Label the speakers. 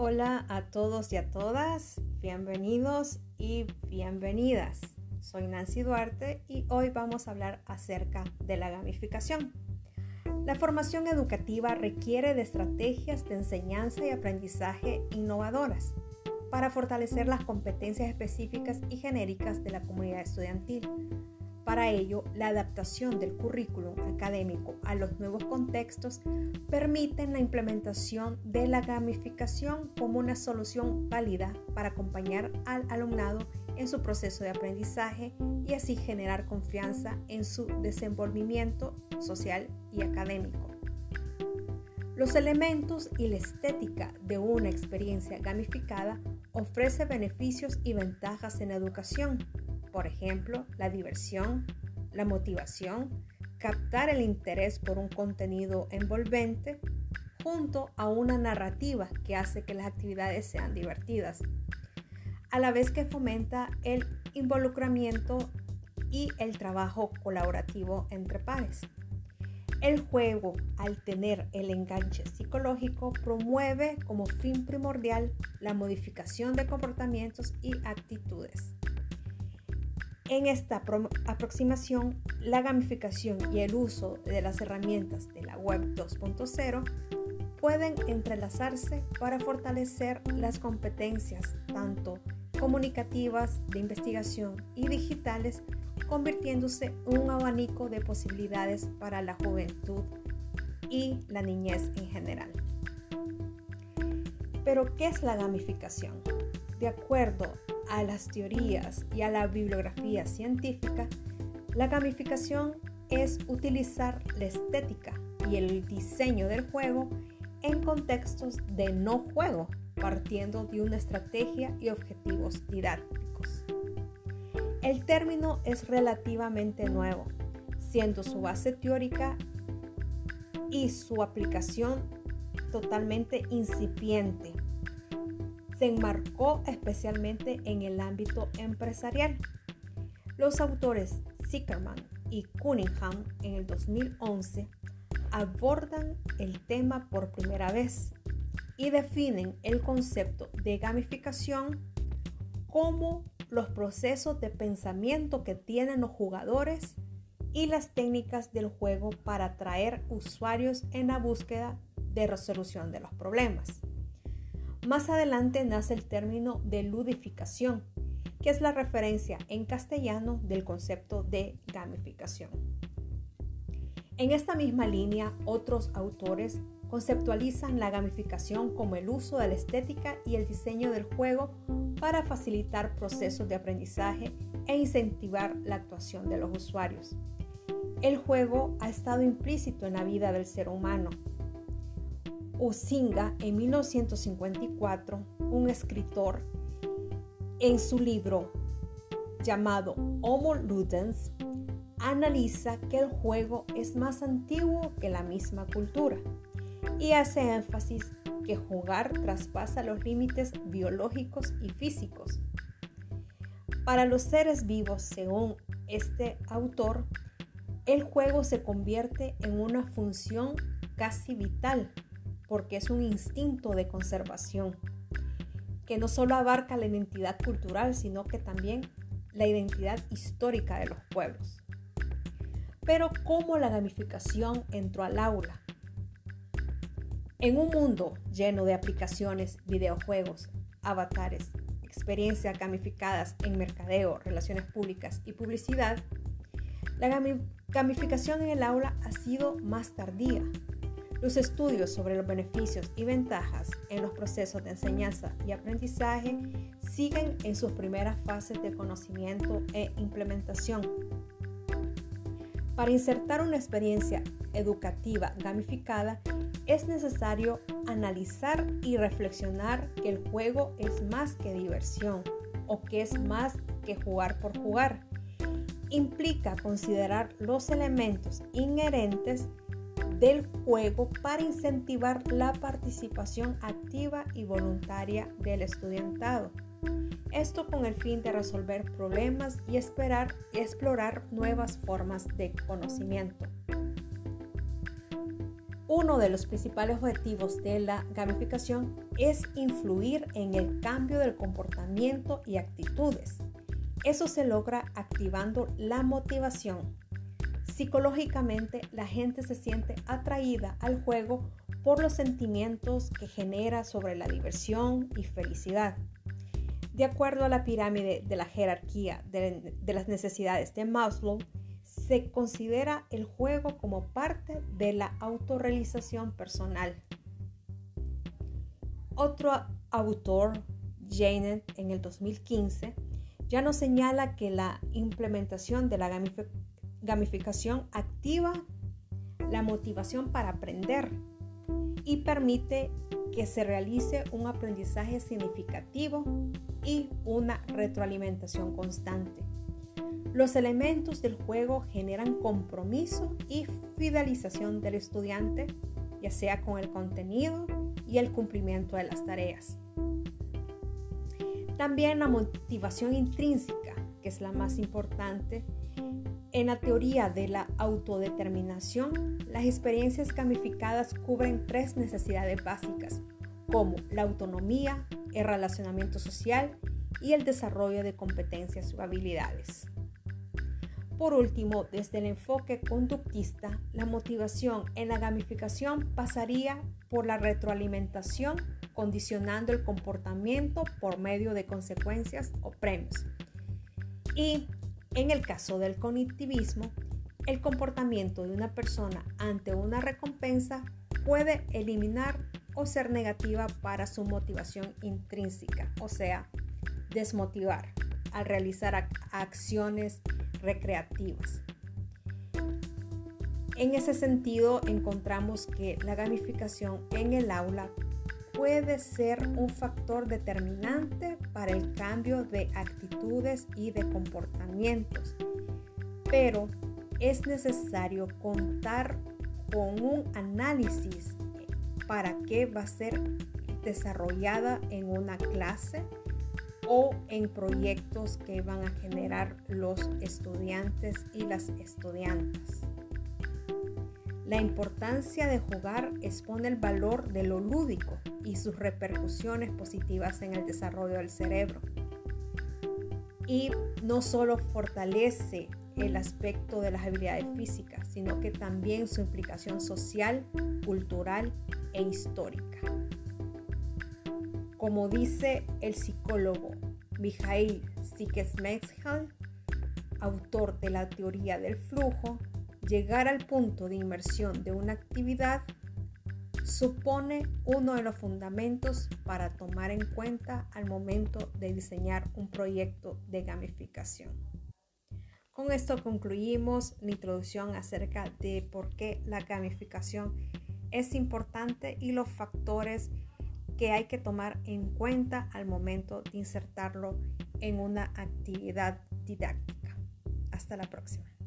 Speaker 1: Hola a todos y a todas, bienvenidos y bienvenidas. Soy Nancy Duarte y hoy vamos a hablar acerca de la gamificación. La formación educativa requiere de estrategias de enseñanza y aprendizaje innovadoras para fortalecer las competencias específicas y genéricas de la comunidad estudiantil para ello, la adaptación del currículum académico a los nuevos contextos permite la implementación de la gamificación como una solución válida para acompañar al alumnado en su proceso de aprendizaje y así generar confianza en su desenvolvimiento social y académico. Los elementos y la estética de una experiencia gamificada ofrece beneficios y ventajas en la educación por ejemplo, la diversión, la motivación, captar el interés por un contenido envolvente, junto a una narrativa que hace que las actividades sean divertidas, a la vez que fomenta el involucramiento y el trabajo colaborativo entre pares. El juego, al tener el enganche psicológico, promueve como fin primordial la modificación de comportamientos y actitudes. En esta aproximación, la gamificación y el uso de las herramientas de la Web 2.0 pueden entrelazarse para fortalecer las competencias tanto comunicativas, de investigación y digitales, convirtiéndose en un abanico de posibilidades para la juventud y la niñez en general. Pero, ¿qué es la gamificación? De acuerdo a las teorías y a la bibliografía científica, la gamificación es utilizar la estética y el diseño del juego en contextos de no juego, partiendo de una estrategia y objetivos didácticos. El término es relativamente nuevo, siendo su base teórica y su aplicación totalmente incipiente se enmarcó especialmente en el ámbito empresarial. Los autores Zickerman y Cunningham en el 2011 abordan el tema por primera vez y definen el concepto de gamificación como los procesos de pensamiento que tienen los jugadores y las técnicas del juego para atraer usuarios en la búsqueda de resolución de los problemas. Más adelante nace el término de ludificación, que es la referencia en castellano del concepto de gamificación. En esta misma línea, otros autores conceptualizan la gamificación como el uso de la estética y el diseño del juego para facilitar procesos de aprendizaje e incentivar la actuación de los usuarios. El juego ha estado implícito en la vida del ser humano Usinga en 1954, un escritor, en su libro llamado Homo Ludens, analiza que el juego es más antiguo que la misma cultura y hace énfasis que jugar traspasa los límites biológicos y físicos. Para los seres vivos, según este autor, el juego se convierte en una función casi vital porque es un instinto de conservación que no solo abarca la identidad cultural, sino que también la identidad histórica de los pueblos. Pero ¿cómo la gamificación entró al aula? En un mundo lleno de aplicaciones, videojuegos, avatares, experiencias gamificadas en mercadeo, relaciones públicas y publicidad, la gamificación en el aula ha sido más tardía los estudios sobre los beneficios y ventajas en los procesos de enseñanza y aprendizaje siguen en sus primeras fases de conocimiento e implementación. Para insertar una experiencia educativa gamificada, es necesario analizar y reflexionar que el juego es más que diversión o que es más que jugar por jugar. Implica considerar los elementos inherentes del juego para incentivar la participación activa y voluntaria del estudiantado. Esto con el fin de resolver problemas y explorar nuevas formas de conocimiento. Uno de los principales objetivos de la gamificación es influir en el cambio del comportamiento y actitudes. Eso se logra activando la motivación. Psicológicamente, la gente se siente atraída al juego por los sentimientos que genera sobre la diversión y felicidad. De acuerdo a la pirámide de la jerarquía de, las necesidades de Maslow, se considera el juego como parte de la autorrealización personal. Otro autor, Janet, en el 2015, ya nos señala que la implementación de la gamificación activa la motivación para aprender y permite que se realice un aprendizaje significativo y una retroalimentación constante. Los elementos del juego generan compromiso y fidelización del estudiante, ya sea con el contenido y el cumplimiento de las tareas. También la motivación intrínseca, que es la más importante. En la teoría de la autodeterminación, las experiencias gamificadas cubren tres necesidades básicas, como la autonomía, el relacionamiento social y el desarrollo de competencias o habilidades. Por último, desde el enfoque conductista, la motivación en la gamificación pasaría por la retroalimentación, condicionando el comportamiento por medio de consecuencias o premios. Y en el caso del cognitivismo, el comportamiento de una persona ante una recompensa puede eliminar o ser negativa para su motivación intrínseca, o sea, desmotivar al realizar acciones recreativas. En ese sentido, encontramos que la gamificación en el aula puede ser un factor determinante para el cambio de actitudes y de comportamientos, pero es necesario contar con un análisis para qué va a ser desarrollada en una clase o en proyectos que van a generar los estudiantes y las estudiantes. La importancia de jugar expone el valor de lo lúdico y sus repercusiones positivas en el desarrollo del cerebro. Y no solo fortalece el aspecto de las habilidades físicas, sino que también su implicación social, cultural e histórica. Como dice el psicólogo Mikhail Csikszentmihalyi, autor de la teoría del flujo, llegar al punto de inmersión de una actividad supone uno de los fundamentos para tomar en cuenta al momento de diseñar un proyecto de gamificación. Con esto concluimos la introducción acerca de por qué la gamificación es importante y los factores que hay que tomar en cuenta al momento de insertarlo en una actividad didáctica. Hasta la próxima.